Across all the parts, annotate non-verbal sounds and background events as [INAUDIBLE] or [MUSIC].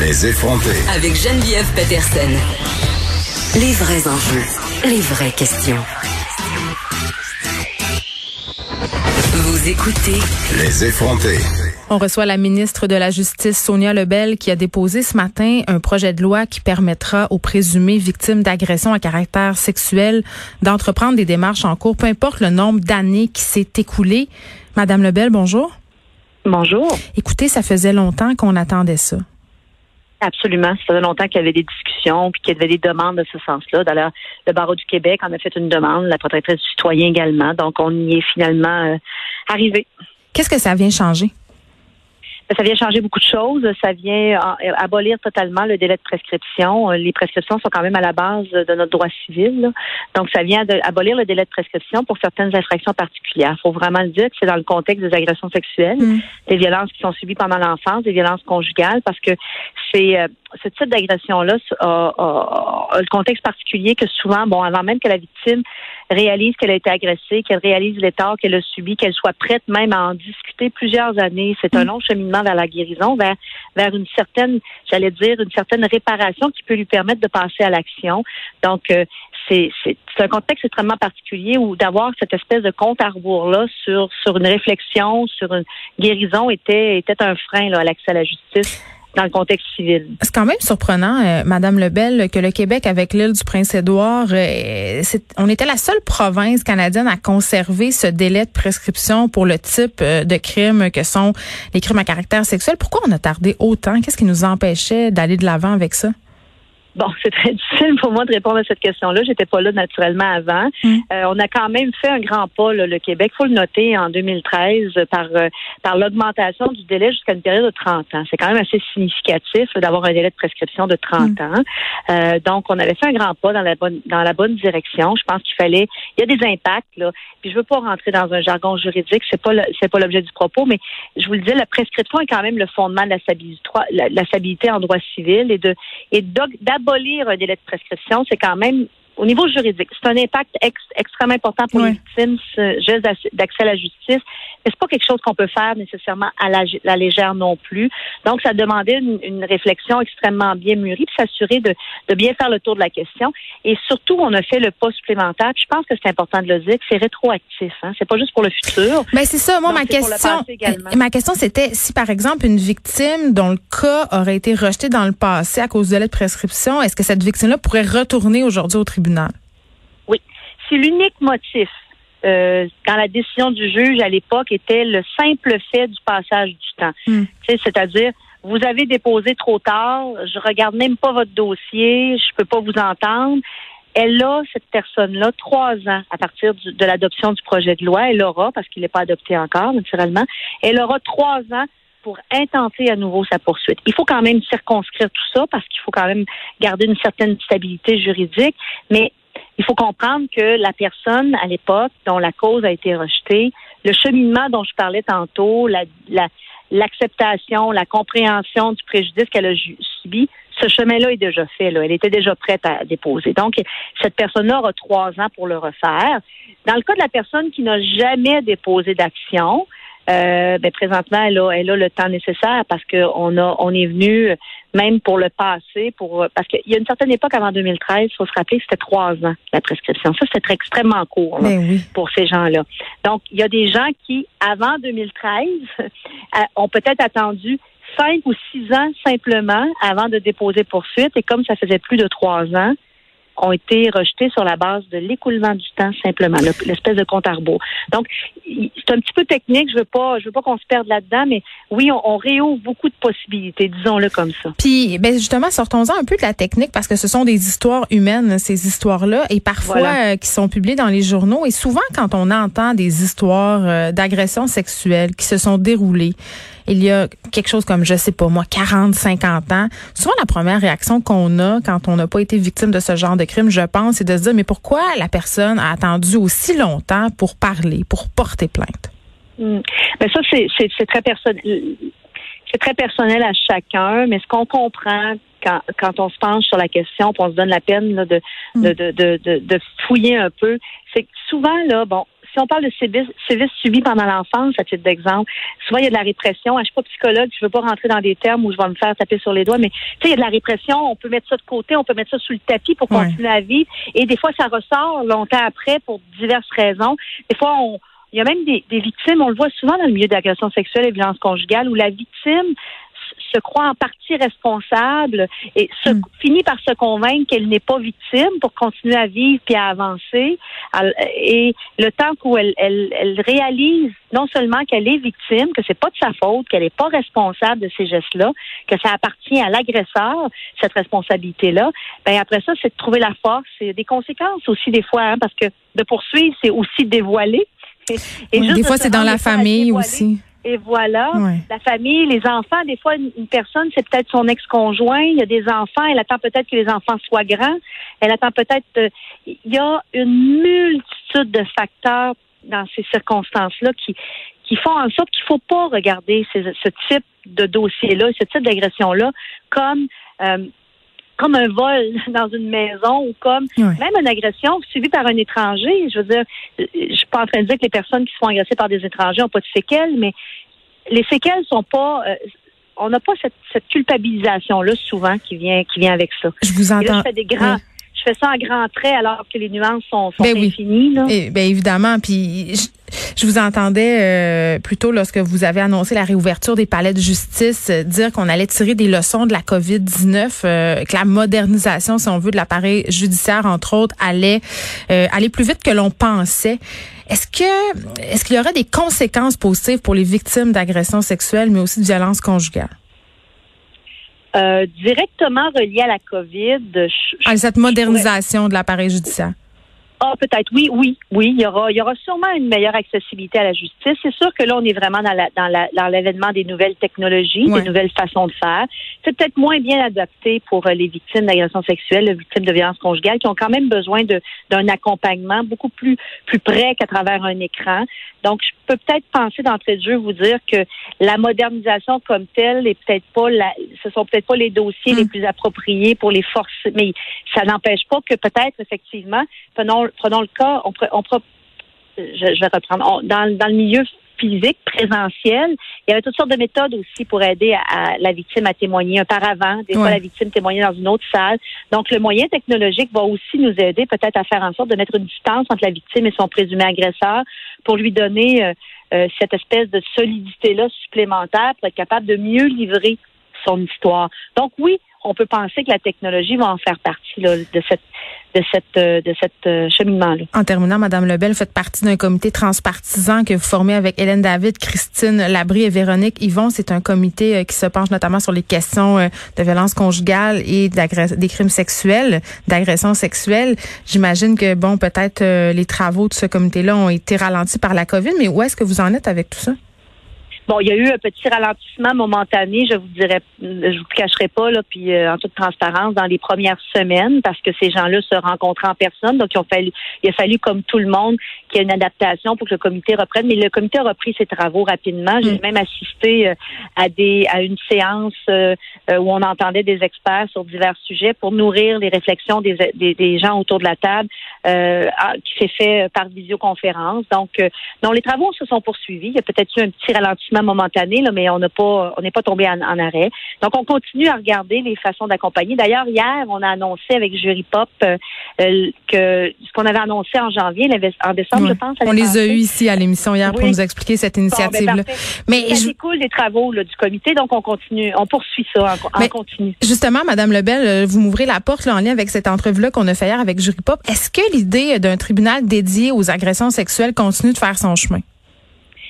Les effronter. Avec Geneviève Peterson. Les vrais enjeux, les vraies questions. Vous écoutez Les effronter. On reçoit la ministre de la Justice, Sonia Lebel, qui a déposé ce matin un projet de loi qui permettra aux présumés victimes d'agressions à caractère sexuel d'entreprendre des démarches en cours, peu importe le nombre d'années qui s'est écoulé. Madame Lebel, bonjour. Bonjour. Écoutez, ça faisait longtemps qu'on attendait ça. Absolument. Ça faisait longtemps qu'il y avait des discussions puis qu'il y avait des demandes de ce sens-là. D'ailleurs, le barreau du Québec en a fait une demande, la protectrice du citoyen également. Donc, on y est finalement euh, arrivé. Qu'est-ce que ça vient changer? Ça vient changer beaucoup de choses. Ça vient euh, abolir totalement le délai de prescription. Les prescriptions sont quand même à la base de notre droit civil. Donc, ça vient abolir le délai de prescription pour certaines infractions particulières. Il faut vraiment le dire que c'est dans le contexte des agressions sexuelles, mm. des violences qui sont subies pendant l'enfance, des violences conjugales, parce que c'est euh, ce type d'agression-là a, le contexte particulier que souvent, bon, avant même que la victime réalise qu'elle a été agressée, qu'elle réalise l'état qu'elle a subi, qu'elle soit prête même à en discuter plusieurs années, c'est un mm. long cheminement vers la guérison, vers vers une certaine, j'allais dire, une certaine réparation qui peut lui permettre de passer à l'action. Donc, euh, c'est un contexte extrêmement particulier où d'avoir cette espèce de compte à rebours-là sur, sur une réflexion, sur une guérison était, était un frein là, à l'accès à la justice dans le contexte civil. C'est quand même surprenant, euh, Madame Lebel, que le Québec, avec l'île du Prince-Édouard, euh, on était la seule province canadienne à conserver ce délai de prescription pour le type euh, de crimes que sont les crimes à caractère sexuel. Pourquoi on a tardé autant? Qu'est-ce qui nous empêchait d'aller de l'avant avec ça? Bon, c'est très [LAUGHS] difficile pour moi de répondre à cette question-là. J'étais pas là naturellement avant. Mm. Euh, on a quand même fait un grand pas, le Québec. faut le noter en 2013 par euh, par l'augmentation du délai jusqu'à une période de 30 ans. C'est quand même assez significatif d'avoir un délai de prescription de 30 mm. ans. Euh, donc, on avait fait un grand pas dans la bonne dans la bonne direction. Je pense qu'il fallait. Il y a des impacts là. Puis je veux pas rentrer dans un jargon juridique. C'est pas c'est pas l'objet du propos, mais je vous le dis, la prescription est quand même le fondement de la stabilité, la, la stabilité en droit civil et de et d'abord abolir un délai de prescription, c'est quand même au niveau juridique, c'est un impact extrêmement important pour les victimes, ce geste d'accès à la justice, mais c'est pas quelque chose qu'on peut faire nécessairement à la, légère non plus. Donc, ça demandait une, réflexion extrêmement bien mûrie, puis s'assurer de, bien faire le tour de la question. Et surtout, on a fait le pas supplémentaire. je pense que c'est important de le dire, c'est rétroactif. Hein? C'est pas juste pour le futur. Mais ben, c'est ça. Moi, ma question, ma question, c'était si par exemple une victime dont le cas aurait été rejeté dans le passé à cause de la prescription, est-ce que cette victime-là pourrait retourner aujourd'hui au tribunal? Oui. Si l'unique motif euh, dans la décision du juge à l'époque était le simple fait du passage du temps. Hmm. C'est-à-dire, vous avez déposé trop tard, je regarde même pas votre dossier, je peux pas vous entendre. Elle a, cette personne-là, trois ans à partir de l'adoption du projet de loi. Elle aura, parce qu'il n'est pas adopté encore, naturellement, elle aura trois ans pour intenter à nouveau sa poursuite. Il faut quand même circonscrire tout ça parce qu'il faut quand même garder une certaine stabilité juridique, mais il faut comprendre que la personne à l'époque dont la cause a été rejetée, le cheminement dont je parlais tantôt, la, l'acceptation, la compréhension du préjudice qu'elle a subi, ce chemin-là est déjà fait. Elle était déjà prête à déposer. Donc, cette personne-là aura trois ans pour le refaire. Dans le cas de la personne qui n'a jamais déposé d'action, euh, ben, présentement, elle a, elle a le temps nécessaire parce qu'on a, on est venu même pour le passé, pour parce qu'il y a une certaine époque avant 2013, il faut se rappeler que c'était trois ans la prescription. Ça, c'était extrêmement court ben pour ces gens-là. Donc, il y a des gens qui, avant 2013, [LAUGHS] euh, ont peut-être attendu cinq ou six ans simplement avant de déposer poursuite. Et comme ça faisait plus de trois ans, ont été rejetés sur la base de l'écoulement du temps simplement, l'espèce de compte à rebours. Donc, c'est un petit peu technique. Je veux pas, je veux pas qu'on se perde là-dedans, mais oui, on, réouvre beaucoup de possibilités, disons-le comme ça. Puis, ben justement, sortons-en un peu de la technique parce que ce sont des histoires humaines, ces histoires-là, et parfois euh, qui sont publiées dans les journaux. Et souvent, quand on entend des histoires euh, d'agressions sexuelles qui se sont déroulées, il y a quelque chose comme, je sais pas moi, 40, 50 ans, souvent la première réaction qu'on a quand on n'a pas été victime de ce genre de crime, je pense, c'est de se dire, mais pourquoi la personne a attendu aussi longtemps pour parler, pour porter plainte? Hmm. Ben ça, c'est très personnel. C'est très personnel à chacun, mais ce qu'on comprend quand, quand on se penche sur la question, on se donne la peine là, de, hmm. de, de, de, de, fouiller un peu, c'est que souvent, là, bon, si on parle de sévices, subis pendant l'enfance, à titre d'exemple, souvent il y a de la répression. Je suis pas psychologue, je veux pas rentrer dans des termes où je vais me faire taper sur les doigts, mais tu sais, il y a de la répression. On peut mettre ça de côté, on peut mettre ça sous le tapis pour continuer à vivre. Et des fois, ça ressort longtemps après pour diverses raisons. Des fois, on il y a même des, des victimes, on le voit souvent dans le milieu d'agression sexuelle et violence conjugale, où la victime se croit en partie responsable et se, hmm. finit par se convaincre qu'elle n'est pas victime pour continuer à vivre puis à avancer. Et le temps où elle, elle, elle réalise non seulement qu'elle est victime, que c'est pas de sa faute, qu'elle n'est pas responsable de ces gestes-là, que ça appartient à l'agresseur cette responsabilité-là. Ben après ça, c'est de trouver la force. C'est des conséquences aussi des fois, hein, parce que de poursuivre, c'est aussi dévoiler. [LAUGHS] Et, des fois, c'est dans la famille aussi. Et voilà, la famille, les enfants, des fois, une, personne, c'est peut-être son ex-conjoint, il y a des enfants, elle attend peut-être que les enfants soient grands, elle attend peut-être... Euh, il y a une multitude de facteurs dans ces circonstances-là qui, qui font en sorte qu'il ne faut pas regarder ce type de dossier-là, ce type d'agression-là comme... Euh, comme un vol [LAUGHS] dans une maison ou comme même une agression suivie par un étranger. Je veux dire, je suis pas en train de dire que les personnes qui se font agresser par des étrangers n'ont pas de séquelles, mais les séquelles sont pas. Euh, on n'a pas cette, cette culpabilisation-là souvent qui vient qui vient avec ça. Je vous entends. je fais des grands. Je fais ça en grands traits alors que les nuances sont, sont ben infinies. Là. Et, ben évidemment. Puis je vous entendais euh, plutôt lorsque vous avez annoncé la réouverture des palais de justice euh, dire qu'on allait tirer des leçons de la COVID-19, euh, que la modernisation, si on veut, de l'appareil judiciaire, entre autres, allait aller plus vite que l'on pensait. Est-ce que est-ce qu'il y aurait des conséquences positives pour les victimes d'agressions sexuelles, mais aussi de violences conjugales? Directement relié à la COVID. à cette modernisation de l'appareil judiciaire. Ah, peut-être. Oui, oui, oui. Il y aura, il y aura sûrement une meilleure accessibilité à la justice. C'est sûr que là, on est vraiment dans la, dans la, dans l'événement des nouvelles technologies, des nouvelles façons de faire. C'est peut-être moins bien adapté pour euh, les victimes d'agressions sexuelles, les victimes de violences conjugales, qui ont quand même besoin de, d'un accompagnement beaucoup plus, plus près qu'à travers un écran. Donc, je peux peut-être penser d'entrée de jeu vous dire que la modernisation comme telle est peut-être pas la, ce sont peut-être pas les dossiers les mm. plus appropriés pour les forces, mais ça n'empêche pas que peut-être effectivement, prenons, prenons le cas, on, on, je, vais reprendre, dans, dans le milieu physique, présentiel. Il y avait toutes sortes de méthodes aussi pour aider à, la victime à témoigner. Un paravent, des fois la victime témoignait dans une autre salle. Donc le moyen technologique va aussi nous aider peut-être à faire en sorte de mettre une distance entre la victime et son présumé agresseur pour lui donner euh, euh, cette espèce de solidité-là supplémentaire pour être capable de mieux livrer son histoire. Donc oui, on peut penser que la technologie va en faire partie là, de cette de cette euh, de cette euh, cheminement-là. En terminant, Madame Lebel, vous faites partie d'un comité transpartisan que vous formez avec Hélène David, Christine Labrie et Véronique Yvon. C'est un comité euh, qui se penche notamment sur les questions de violence conjugale et des crimes sexuels, d'agressions sexuelles. J'imagine que bon, peut-être les travaux de ce comité-là ont été ralentis par la COVID, mais où est-ce que vous en êtes avec tout ça? Bon, il y a eu un petit ralentissement momentané, je vous dirais, je vous cacherai pas, là, puis euh, en toute transparence, dans les premières semaines, parce que ces gens-là se rencontraient en personne, donc il a fallu, il a fallu comme tout le monde, qu'il y ait une adaptation pour que le comité reprenne. Mais le comité a repris ses travaux rapidement. J'ai mm. même assisté euh, à des à une séance euh, où on entendait des experts sur divers sujets pour nourrir les réflexions des, des, des gens autour de la table, qui s'est fait par visioconférence. Donc, non, les travaux se sont poursuivis. Il y a peut-être eu un petit ralentissement momentané, là, mais on n'a pas, on n'est pas tombé en, arrêt. Donc, on continue à regarder les façons d'accompagner. D'ailleurs, hier, on a annoncé avec Jury Pop euh, euh, que ce qu'on avait annoncé en janvier, en décembre, je pense. On les a eu ici à l'émission hier pour nous expliquer cette ben, initiative-là. mais ça découle des travaux du comité, donc on continue, on poursuit ça en, continu. Justement, Madame Lebel, euh, vous m'ouvrez la porte en lien avec cette entrevue-là qu'on a fait hier avec Jury Pop. Est-ce que l'idée d'un tribunal dédié aux agressions sexuelles continue de faire son chemin?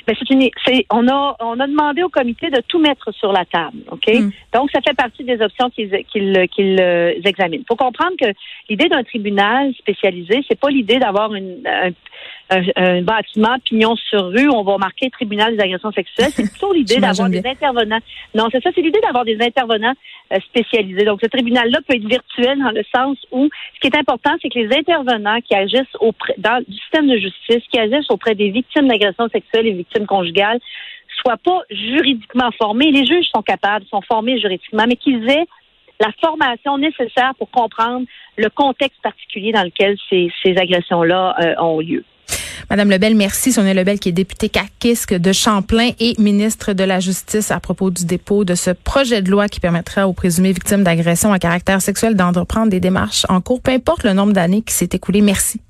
Mais c'est une, c'est, on a, on a demandé au comité de tout mettre sur la table, ok? Hmm. Donc ça fait partie des options qu'ils, qu'ils, qu'ils euh, examinent. Faut comprendre que l'idée d'un tribunal spécialisé, c'est pas l'idée d'avoir une, un, un, bâtiment pignon sur rue où on va marquer tribunal des agressions sexuelles. C'est plutôt [LAUGHS] l'idée d'avoir des intervenants. Non, c'est ça, c'est l'idée d'avoir des intervenants euh, spécialisés. Donc, ce tribunal-là peut être virtuel dans le sens où ce qui est important, c'est que les intervenants qui agissent auprès dans le système de justice, qui agissent auprès des victimes d'agressions sexuelles et victimes conjugales, soient pas juridiquement formés. Les juges sont capables, sont formés juridiquement, mais qu'ils aient la formation nécessaire pour comprendre le contexte particulier dans lequel ces, ces agressions-là euh, ont lieu. Madame Lebel, merci. Sonia Lebel, qui est députée caquisque de Champlain et ministre de la Justice à propos du dépôt de ce projet de loi qui permettra aux présumées victimes d'agressions à caractère sexuel d'entreprendre des démarches en cours, peu importe le nombre d'années qui s'est écoulé. Merci.